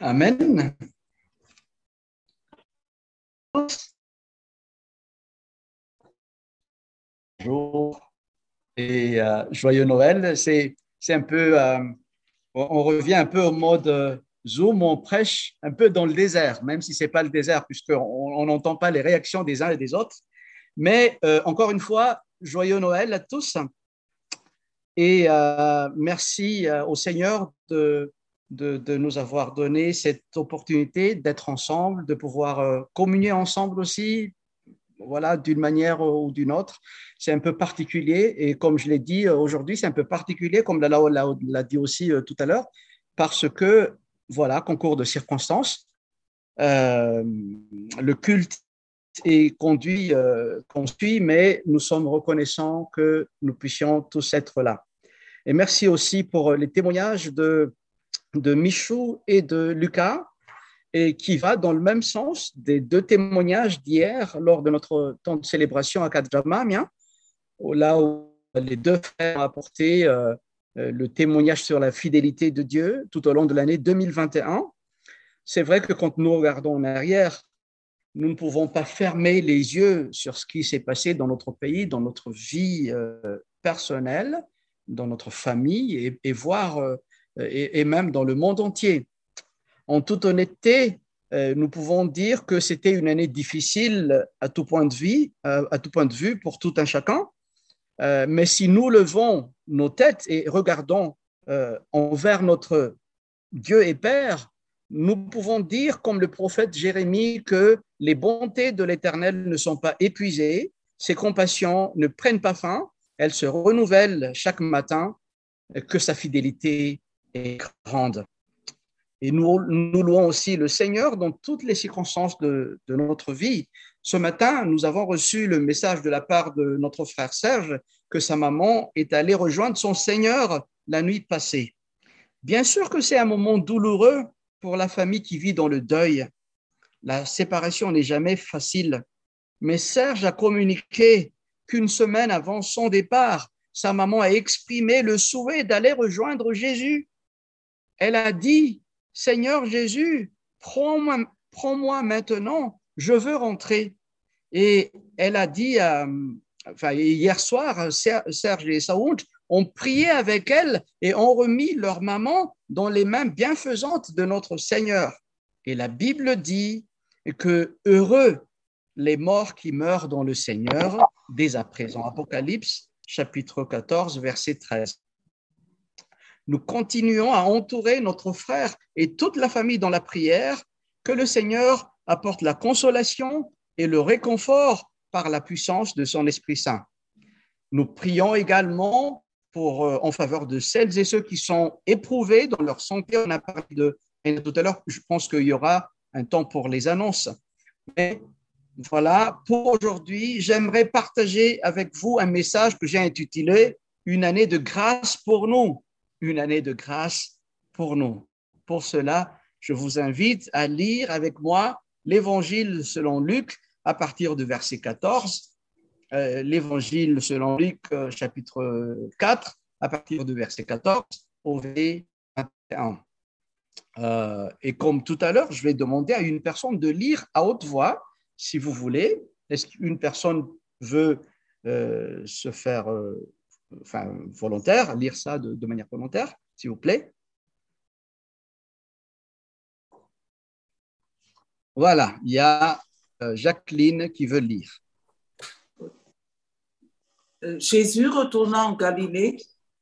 Amen. Bonjour et euh, joyeux Noël. C'est un peu, euh, on revient un peu au mode euh, Zoom, on prêche un peu dans le désert, même si ce n'est pas le désert, puisqu'on n'entend pas les réactions des uns et des autres. Mais encore une fois, joyeux Noël à tous. Et merci au Seigneur de, de, nous avoir donné cette opportunité d'être ensemble, de pouvoir euh, communier ensemble aussi, voilà, d'une manière ou d'une autre. C'est un peu particulier et comme je l'ai dit euh, aujourd'hui, c'est un peu particulier, comme l'a dit aussi euh, tout à l'heure, parce que, voilà, concours de circonstances, le culte est conduit, construit, mais nous sommes reconnaissants que nous puissions tous être là. Et merci aussi pour les témoignages de de Michou et de Lucas, et qui va dans le même sens des deux témoignages d'hier lors de notre temps de célébration à Kadjamamia, là où les deux frères ont apporté euh, euh, le témoignage sur la fidélité de Dieu tout au long de l'année 2021. C'est vrai que quand nous regardons en arrière, nous ne pouvons pas fermer les yeux sur ce qui s'est passé dans notre pays, dans notre vie euh, personnelle, dans notre famille, et, voir et, même dans le monde entier. En toute honnêteté, euh, nous pouvons dire que c'était une année difficile à tout point de vue, euh, à tout point de vue pour tout un chacun. Euh, mais si nous levons nos têtes et regardons envers notre Dieu et Père, nous pouvons dire, comme le prophète Jérémie, que les bontés de l'Éternel ne sont pas épuisées, ses compassions ne prennent pas fin, elles se renouvellent chaque matin, que sa fidélité grande. Et nous, louons aussi le Seigneur dans toutes les circonstances de, notre vie. Ce matin, nous avons reçu le message de la part de notre frère Serge que sa maman est allée rejoindre son Seigneur la nuit passée. Bien sûr que c'est un moment douloureux pour la famille qui vit dans le deuil. La séparation n'est jamais facile. Mais Serge a communiqué qu'une semaine avant son départ, sa maman a exprimé le souhait d'aller rejoindre Jésus elle a dit, Seigneur Jésus, prends-moi prends maintenant, je veux rentrer. Et elle a dit, hier soir, Serge et Saoud ont prié avec elle et ont remis leur maman dans les mains bienfaisantes de notre Seigneur. Et la Bible dit que heureux les morts qui meurent dans le Seigneur dès à présent. Apocalypse chapitre 14, verset 13 nous continuons à entourer notre frère et toute la famille dans la prière, que le Seigneur apporte la consolation et le réconfort par la puissance de son Esprit Saint. Nous prions également pour, euh, en faveur de celles et ceux qui sont éprouvés dans leur santé. On a parlé de tout à l'heure, je pense qu'il y aura un temps pour les annonces. Mais voilà, pour aujourd'hui, j'aimerais partager avec vous un message que j'ai intitulé Une année de grâce pour nous une année de grâce pour nous. Pour cela, je vous invite à lire avec moi l'Évangile selon Luc à partir du verset 14, euh, l'Évangile selon Luc euh, chapitre 4 à partir du verset 14 au verset 21. Euh, et comme tout à l'heure, je vais demander à une personne de lire à haute voix, si vous voulez. Est-ce qu'une personne veut se faire enfin, volontaire, lire ça de, manière volontaire, s'il vous plaît. Voilà, il y a euh, Jacqueline qui veut lire. Euh, Jésus retourna en Galilée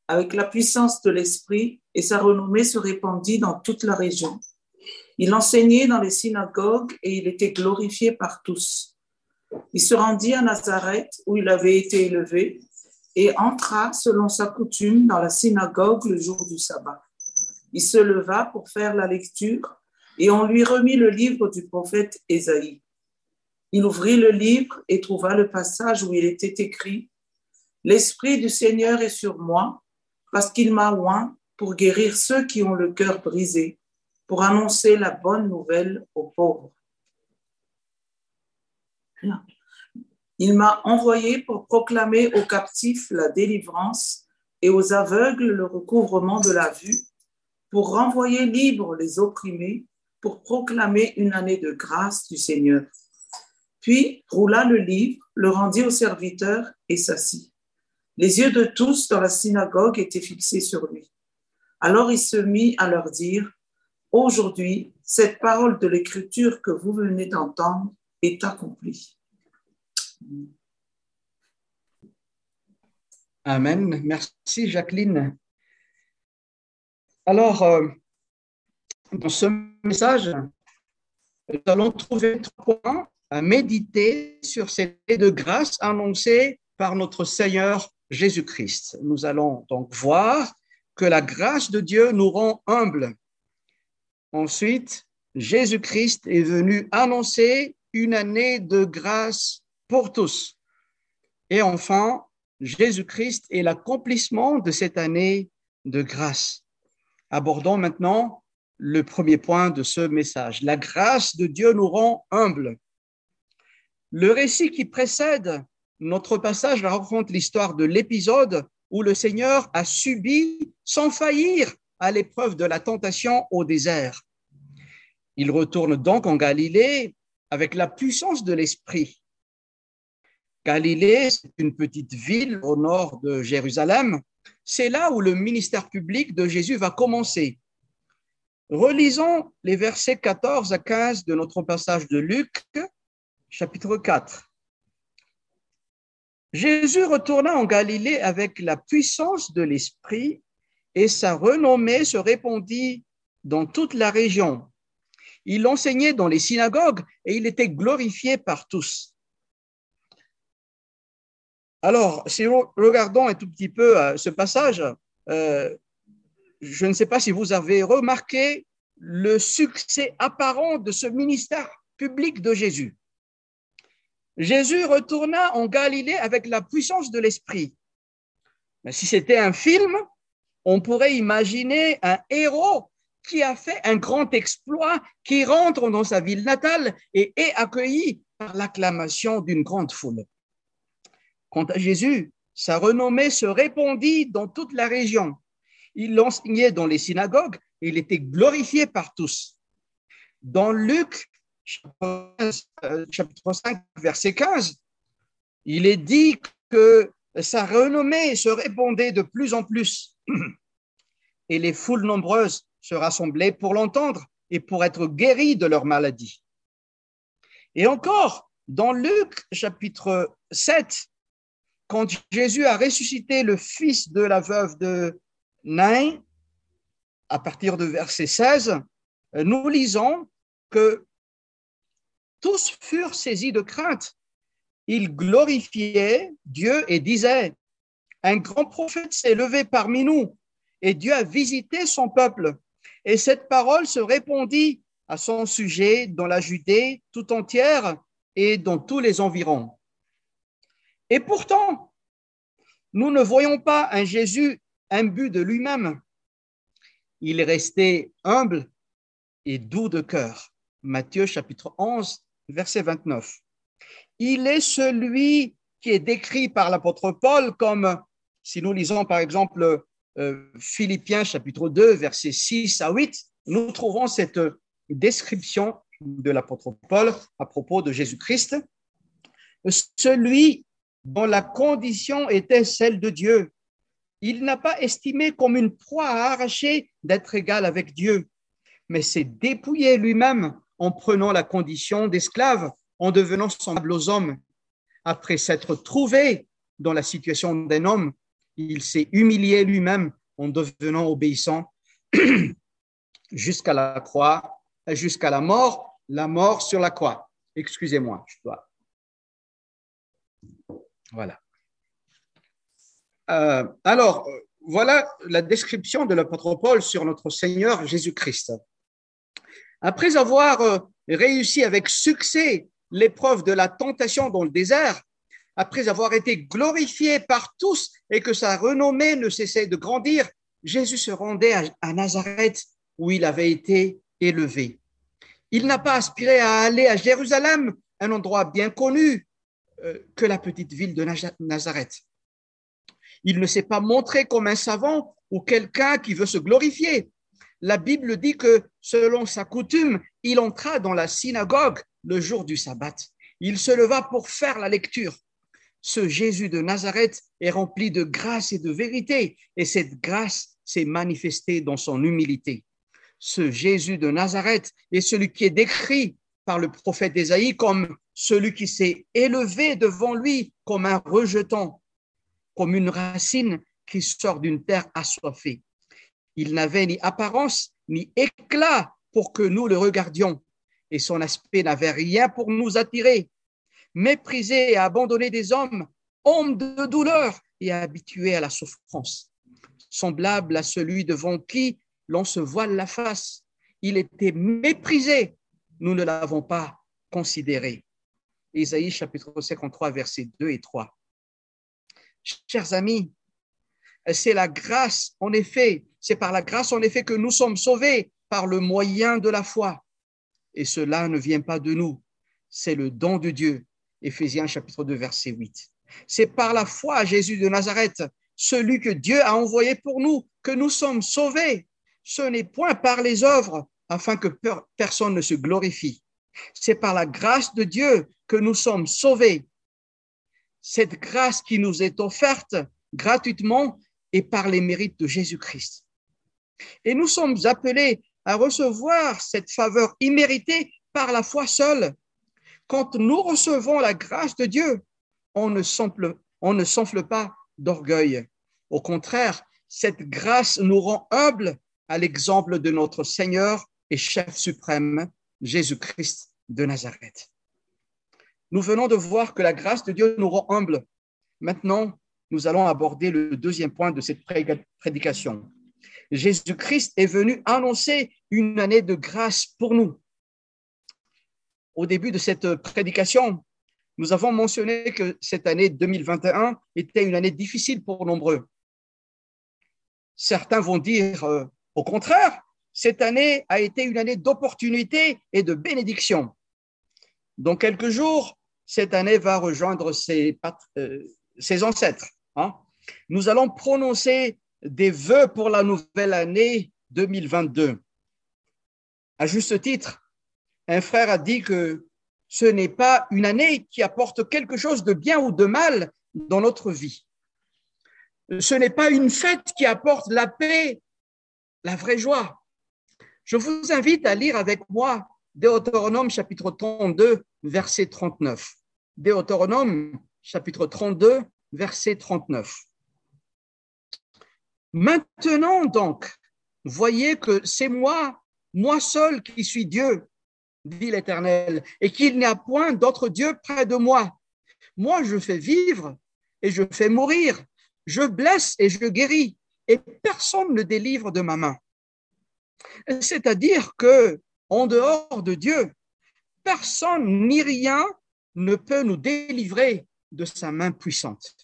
avec la puissance de l'Esprit et sa renommée se répandit dans toute la région. Il enseignait dans les synagogues et il était glorifié par tous. Il se rendit à Nazareth où il avait été élevé et entra selon sa coutume dans la synagogue le jour du sabbat. Il se leva pour faire la lecture et on lui remit le livre du prophète Ésaïe. Il ouvrit le livre et trouva le passage où il était écrit L'Esprit du Seigneur est sur moi parce qu'il m'a oint pour guérir ceux qui ont le cœur brisé, pour annoncer la bonne nouvelle aux pauvres. Il m'a envoyé pour proclamer aux captifs la délivrance et aux aveugles le recouvrement de la vue, pour renvoyer libres les opprimés pour proclamer une année de grâce du Seigneur. Puis roula le livre, le rendit au serviteur et s'assit. Les yeux de tous dans la synagogue étaient fixés sur lui. Alors il se mit à leur dire, Aujourd'hui, cette parole de l'Écriture que vous venez d'entendre est accomplie. Amen. Merci Jacqueline. Alors, euh, dans ce message, nous allons trouver trois points à méditer sur cette de grâce annoncée par notre Seigneur Jésus-Christ. Nous allons donc voir que la grâce de Dieu nous rend humbles. Ensuite, Jésus-Christ est venu annoncer une année de grâce pour tous. Et enfin, Jésus-Christ est l'accomplissement de cette année de grâce. Abordons maintenant le premier point de ce message. La grâce de Dieu nous rend humbles. Le récit qui précède notre passage raconte l'histoire de l'épisode où le Seigneur a subi sans faillir à l'épreuve de la tentation au désert. Il retourne donc en Galilée avec la puissance de l'Esprit. Galilée, c'est une petite ville au nord de Jérusalem. C'est là où le ministère public de Jésus va commencer. Relisons les versets 14 à 15 de notre passage de Luc, chapitre 4. Jésus retourna en Galilée avec la puissance de l'Esprit et sa renommée se répandit dans toute la région. Il enseignait dans les synagogues et il était glorifié par tous. Alors, si nous regardons un tout petit peu euh, ce passage, euh, je ne sais pas si vous avez remarqué le succès apparent de ce ministère public de Jésus. Jésus retourna en Galilée avec la puissance de l'Esprit. Si c'était un film, on pourrait imaginer un héros qui a fait un grand exploit, qui rentre dans sa ville natale et est accueilli par l'acclamation d'une grande foule. Quant à Jésus, sa renommée se répandit dans toute la région. Il enseignait dans les synagogues et il était glorifié par tous. Dans Luc, chapitre 5, verset 15, il est dit que sa renommée se répandait de plus en plus et les foules nombreuses se rassemblaient pour l'entendre et pour être guéris de leur maladie. Et encore, dans Luc chapitre 7, quand Jésus a ressuscité le fils de la veuve de Nain, à partir de verset 16, nous lisons que tous furent saisis de crainte. Ils glorifiaient Dieu et disaient, un grand prophète s'est levé parmi nous et Dieu a visité son peuple. Et cette parole se répondit à son sujet dans la Judée tout entière et dans tous les environs. Et pourtant, nous ne voyons pas un Jésus imbu de lui-même. Il est resté humble et doux de cœur. Matthieu chapitre 11, verset 29. Il est celui qui est décrit par l'apôtre Paul comme, si nous lisons par exemple euh, Philippiens chapitre 2, verset 6 à 8, nous trouvons cette description de l'apôtre Paul à propos de Jésus-Christ. Celui dont la condition était celle de Dieu. Il n'a pas estimé comme une proie à arracher d'être égal avec Dieu, mais s'est dépouillé lui-même en prenant la condition d'esclave, en devenant semblable aux hommes. Après s'être trouvé dans la situation d'un homme, il s'est humilié lui-même en devenant obéissant jusqu'à la croix, jusqu'à la mort, la mort sur la croix. Excusez-moi, je dois. Voilà. Euh, alors, voilà la description de l'apôtre Paul sur notre Seigneur Jésus-Christ. Après avoir euh, réussi avec succès l'épreuve de la tentation dans le désert, après avoir été glorifié par tous et que sa renommée ne cessait de grandir, Jésus se rendait à, Nazareth où il avait été élevé. Il n'a pas aspiré à aller à Jérusalem, un endroit bien connu que la petite ville de Nazareth. Il ne s'est pas montré comme un savant ou quelqu'un qui veut se glorifier. La Bible dit que selon sa coutume, il entra dans la synagogue le jour du sabbat. Il se leva pour faire la lecture. Ce Jésus de Nazareth est rempli de grâce et de vérité, et cette grâce s'est manifestée dans son humilité. Ce Jésus de Nazareth est celui qui est décrit par le prophète Ésaïe comme celui qui s'est élevé devant lui comme un rejeton, comme une racine qui sort d'une terre assoiffée. Il n'avait ni apparence ni éclat pour que nous le regardions, et son aspect n'avait rien pour nous attirer. Méprisé et abandonné des hommes, homme de douleur et habitué à la souffrance, semblable à celui devant qui l'on se voile la face. Il était méprisé, nous ne l'avons pas considéré. Isaïe chapitre 53, versets 2 et 3. Chers amis, c'est la grâce, en effet, c'est par la grâce, en effet, que nous sommes sauvés par le moyen de la foi. Et cela ne vient pas de nous, c'est le don de Dieu. Éphésiens chapitre 2, verset 8. C'est par la foi à Jésus de Nazareth, celui que Dieu a envoyé pour nous, que nous sommes sauvés. Ce n'est point par les œuvres, afin que personne ne se glorifie. C'est par la grâce de Dieu que nous sommes sauvés. Cette grâce qui nous est offerte gratuitement et par les mérites de Jésus-Christ. Et nous sommes appelés à recevoir cette faveur imméritée par la foi seule. Quand nous recevons la grâce de Dieu, on ne s'enfle, on ne s'enfle pas d'orgueil. Au contraire, cette grâce nous rend humbles à l'exemple de notre Seigneur et chef suprême, Jésus-Christ de Nazareth. Nous venons de voir que la grâce de Dieu nous rend humbles. Maintenant, nous allons aborder le deuxième point de cette prédication. Jésus-Christ est venu annoncer une année de grâce pour nous. Au début de cette prédication, nous avons mentionné que cette année 2021 était une année difficile pour nombreux. Certains vont dire euh, au contraire, cette année a été une année d'opportunité et de bénédiction. Dans quelques jours, cette année va rejoindre ses, euh, ancêtres. Hein. Nous allons prononcer des vœux pour la nouvelle année 2022. À juste titre, un frère a dit que ce n'est pas une année qui apporte quelque chose de bien ou de mal dans notre vie. Ce n'est pas une fête qui apporte la paix, la vraie joie. Je vous invite à lire avec moi Deutéronome chapitre 32, verset 39. Deutéronome chapitre 32, verset 39. Maintenant donc, voyez que c'est moi, moi seul qui suis Dieu, dit l'Éternel, et qu'il n'y a point d'autre Dieu près de moi. Moi, je fais vivre et je fais mourir, je blesse et je guéris, et personne ne délivre de ma main. C'est-à-dire que, en dehors de Dieu, personne ni rien ne peut nous délivrer de sa main puissante.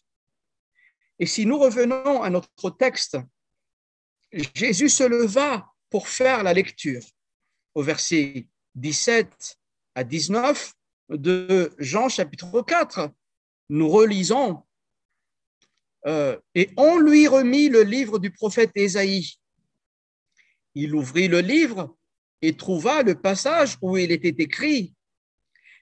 Et si nous revenons à notre texte, Jésus se leva pour faire la lecture au verset 17 à 19 de Jean chapitre 4. Nous relisons euh, et on lui remit le livre du prophète Ésaïe. Il ouvrit le livre et trouva le passage où il était écrit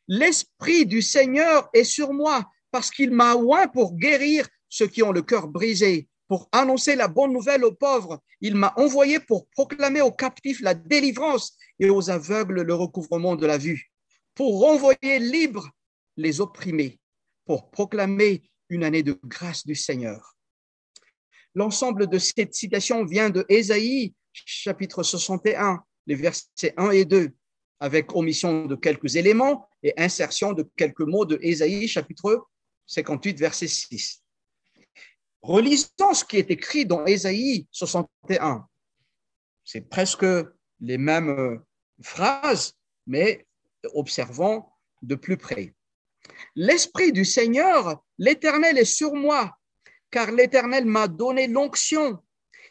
L'Esprit du Seigneur est sur moi parce qu'il m'a oint pour guérir ceux qui ont le cœur brisé, pour annoncer la bonne nouvelle aux pauvres. Il m'a envoyé pour proclamer aux captifs la délivrance et aux aveugles le recouvrement de la vue, pour renvoyer libres les opprimés, pour proclamer une année de grâce du Seigneur. L'ensemble de cette citation vient de Ésaïe, chapitre 61, les versets 1 et 2, avec omission de quelques éléments et insertion de quelques mots de Ésaïe, chapitre 58, verset 6. Relisons ce qui est écrit dans Ésaïe 61. C'est presque les mêmes euh, phrases, mais observons de plus près. L'Esprit du Seigneur, l'Éternel est sur moi, car l'Éternel m'a donné l'onction.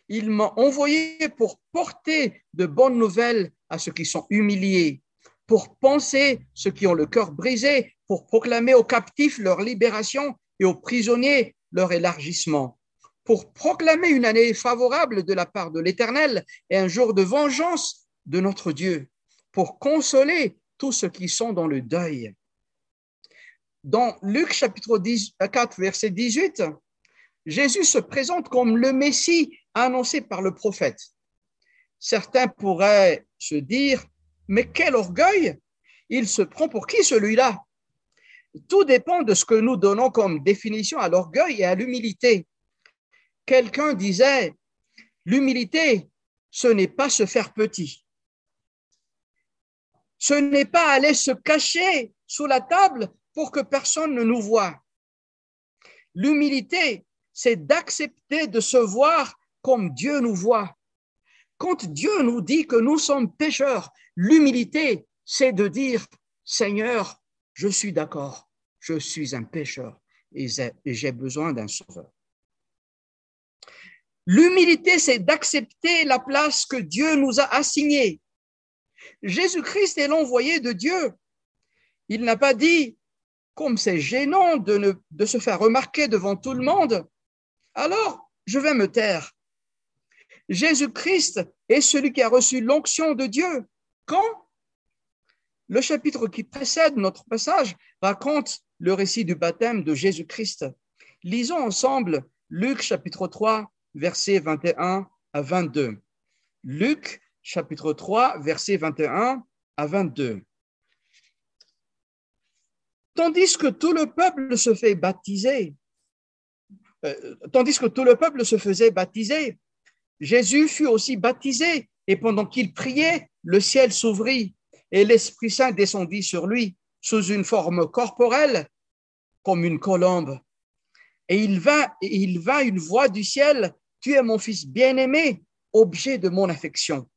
Il m'a envoyé pour porter de bonnes nouvelles à ceux qui sont humiliés, pour penser ceux qui ont le cœur brisé, pour proclamer aux captifs leur libération et aux prisonniers leur élargissement, pour proclamer une année favorable de la part de l'Éternel et un jour de vengeance de notre Dieu pour consoler tous ceux qui sont dans le deuil. Dans Luc chapitre 4, verset 18, Jésus se présente comme le Messie annoncé par le prophète. Certains pourraient se dire, mais quel orgueil Il se prend pour qui celui-là? Tout dépend de ce que nous donnons comme définition à l'orgueil et à l'humilité. Quelqu'un disait, l'humilité, ce n'est pas se faire petit. Ce n'est pas aller se cacher sous la table pour que personne ne nous voie. L'humilité, c'est d'accepter de se voir comme Dieu nous voit. Quand Dieu nous dit que nous sommes pécheurs, l'humilité, c'est de dire, Seigneur, je suis d'accord, je suis un pécheur et j'ai besoin d'un sauveur. L'humilité, c'est d'accepter la place que Dieu nous a assignée. Jésus-Christ est l'envoyé de Dieu. Il n'a pas dit, comme c'est gênant de, se faire remarquer devant tout le monde, alors je vais me taire. Jésus-Christ est celui qui a reçu l'onction de Dieu. Quand Le chapitre qui précède notre passage raconte le récit du baptême de Jésus-Christ. Lisons ensemble Luc chapitre 3, versets 21 à 22. Luc chapitre 3, versets 21 à 22. Tandis que tout le peuple se fait baptiser, euh, tandis que tout le peuple se faisait baptiser, Jésus fut aussi baptisé, et pendant qu'il priait, le ciel s'ouvrit, et l'Esprit Saint descendit sur lui sous une forme corporelle, comme une colombe. Et il vint, il vint une voix du ciel tu es mon fils bien-aimé, objet de mon affection.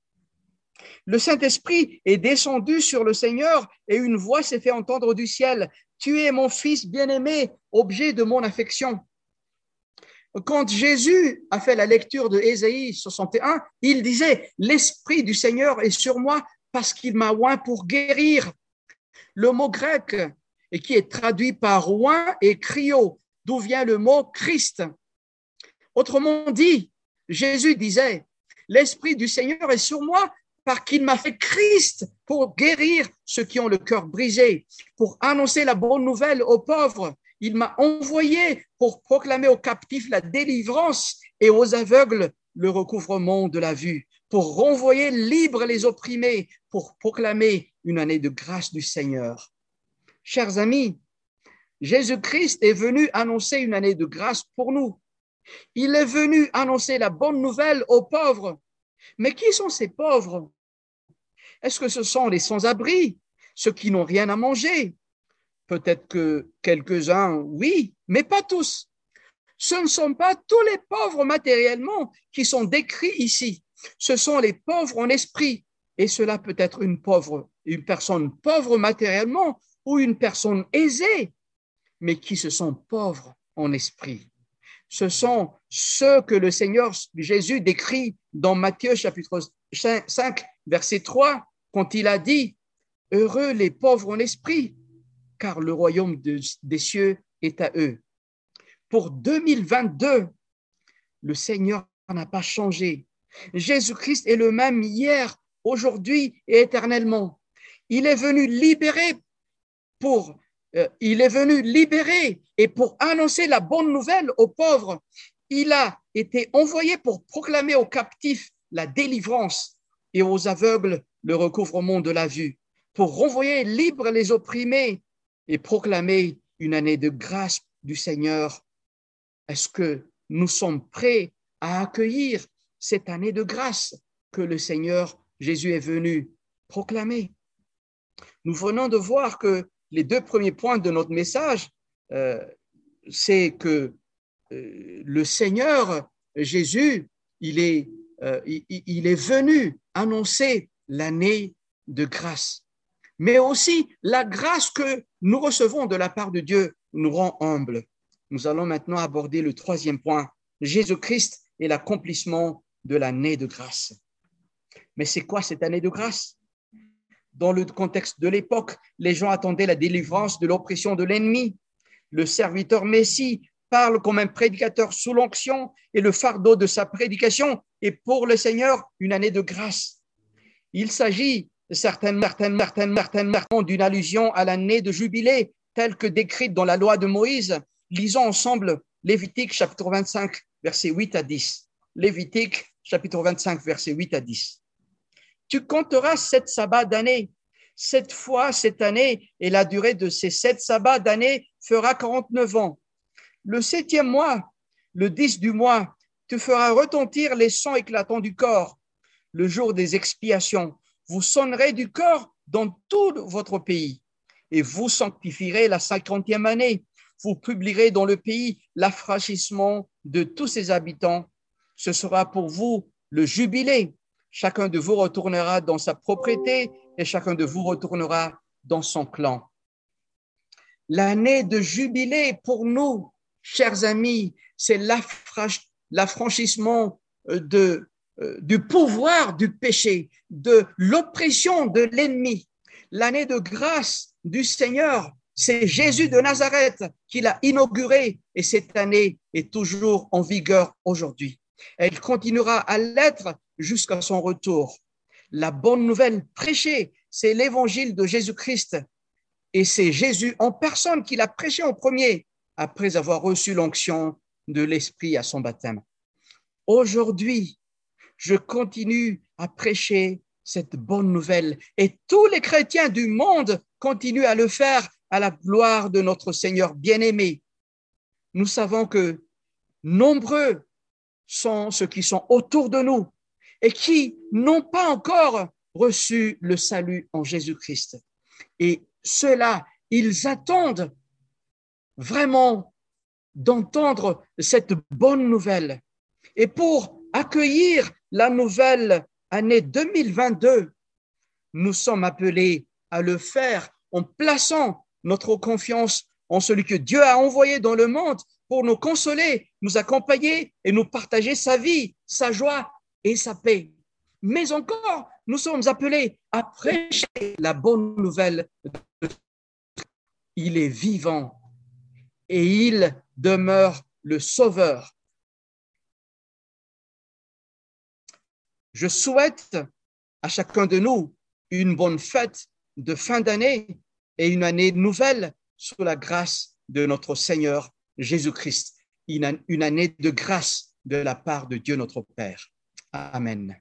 Le Saint-Esprit est descendu sur le Seigneur et une voix s'est fait entendre du ciel. Tu es mon fils bien-aimé, objet de mon affection. Quand Jésus a fait la lecture de Ésaïe 61, il disait, l'Esprit du Seigneur est sur moi parce qu'il m'a oint pour guérir. Le mot grec, et qui est traduit par oint, est cryo, d'où vient le mot Christ. Autrement dit, Jésus disait, l'Esprit du Seigneur est sur moi parce qu'il m'a fait Christ pour guérir ceux qui ont le cœur brisé, pour annoncer la bonne nouvelle aux pauvres. Il m'a envoyé pour proclamer aux captifs la délivrance et aux aveugles le recouvrement de la vue, pour renvoyer libres les opprimés, pour proclamer une année de grâce du Seigneur. Chers amis, Jésus-Christ est venu annoncer une année de grâce pour nous. Il est venu annoncer la bonne nouvelle aux pauvres. Mais qui sont ces pauvres? Est-ce que ce sont les sans-abri, ceux qui n'ont rien à manger? Peut-être que quelques-uns, oui, mais pas tous. Ce ne sont pas tous les pauvres matériellement qui sont décrits ici. Ce sont les pauvres en esprit. Et cela peut être une pauvre, une personne pauvre matériellement ou une personne aisée, mais qui se sont pauvres en esprit ce sont ceux que le Seigneur Jésus décrit dans Matthieu chapitre 5, verset 3, quand il a dit, Heureux les pauvres en esprit, car le royaume des cieux est à eux. Pour 2022, le Seigneur n'a pas changé. Jésus-Christ est le même hier, aujourd'hui et éternellement. Il est venu libérer pour euh, il est venu libérer et pour annoncer la bonne nouvelle aux pauvres. Il a été envoyé pour proclamer aux captifs la délivrance et aux aveugles le recouvrement de la vue, pour renvoyer libres les opprimés et proclamer une année de grâce du Seigneur. Est-ce que nous sommes prêts à accueillir cette année de grâce que le Seigneur Jésus est venu proclamer? Nous venons de voir que les deux premiers points de notre message, euh, c'est que euh, le Seigneur Jésus, euh, il, est venu annoncer l'année de grâce, mais aussi la grâce que nous recevons de la part de Dieu nous rend humbles. Nous allons maintenant aborder le troisième point, Jésus-Christ et l'accomplissement de l'année de grâce. Mais c'est quoi cette année de grâce? Dans le contexte de l'époque, les gens attendaient la délivrance de l'oppression de l'ennemi. Le serviteur Messie parle comme un prédicateur sous l'onction et le fardeau de sa prédication est pour le Seigneur une année de grâce. Il s'agit certainement, certainement, certainement d'une allusion à l'année de jubilé telle que décrite dans la loi de Moïse. Lisons ensemble Lévitique chapitre 25, versets 8 à 10. Lévitique chapitre 25, versets 8 à 10. Tu compteras sept sabbats d'année. Cette fois, cette année, et la durée de ces sept sabbats d'année fera 49 ans. Le septième mois, le 10 du mois, tu feras retentir les sons éclatants du corps. Le jour des expiations, vous sonnerez du corps dans tout votre pays et vous sanctifierez la cinquantième année. Vous publierez dans le pays l'affranchissement de tous ses habitants. Ce sera pour vous le jubilé. Chacun de vous retournera dans sa propriété et chacun de vous retournera dans son clan. L'année de jubilé pour nous, chers amis, c'est l'affranchissement de, du pouvoir du péché, de l'oppression de l'ennemi. L'année de grâce du Seigneur, c'est Jésus de Nazareth qui l'a inaugurée et cette année est toujours en vigueur aujourd'hui. Elle continuera à l'être jusqu'à son retour. La bonne nouvelle prêchée, c'est l'évangile de Jésus-Christ et c'est Jésus en personne qui l'a prêché en premier après avoir reçu l'onction de l'Esprit à son baptême. Aujourd'hui, je continue à prêcher cette bonne nouvelle et tous les chrétiens du monde continuent à le faire à la gloire de notre Seigneur bien-aimé. Nous savons que nombreux sont ceux qui sont autour de nous et qui n'ont pas encore reçu le salut en Jésus-Christ. Et ceux-là, ils attendent vraiment d'entendre cette bonne nouvelle. Et pour accueillir la nouvelle année 2022, nous sommes appelés à le faire en plaçant notre confiance en celui que Dieu a envoyé dans le monde pour nous consoler, nous accompagner et nous partager sa vie, sa joie et sa paix. Mais encore, nous sommes appelés à prêcher la bonne nouvelle. Il est vivant et il demeure le Sauveur. Je souhaite à chacun de nous une bonne fête de fin d'année et une année nouvelle sous la grâce de notre Seigneur Jésus-Christ. Une année de grâce de la part de Dieu notre Père. Amen.